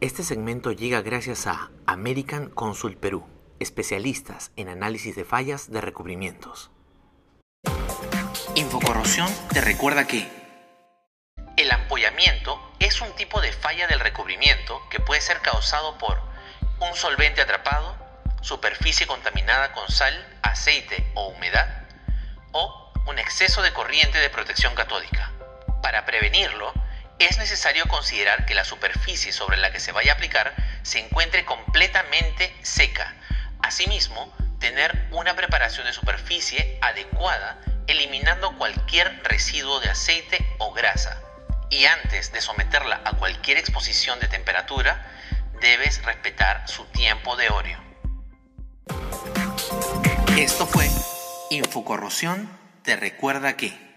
Este segmento llega gracias a American Consult Perú, especialistas en análisis de fallas de recubrimientos. Infocorrosión te recuerda que el ampollamiento es un tipo de falla del recubrimiento que puede ser causado por un solvente atrapado, superficie contaminada con sal, aceite o humedad, o un exceso de corriente de protección catódica. Para prevenirlo, es necesario considerar que la superficie sobre la que se vaya a aplicar se encuentre completamente seca. Asimismo, tener una preparación de superficie adecuada eliminando cualquier residuo de aceite o grasa. Y antes de someterla a cualquier exposición de temperatura, debes respetar su tiempo de oreo. Esto fue Infocorrosión te recuerda que...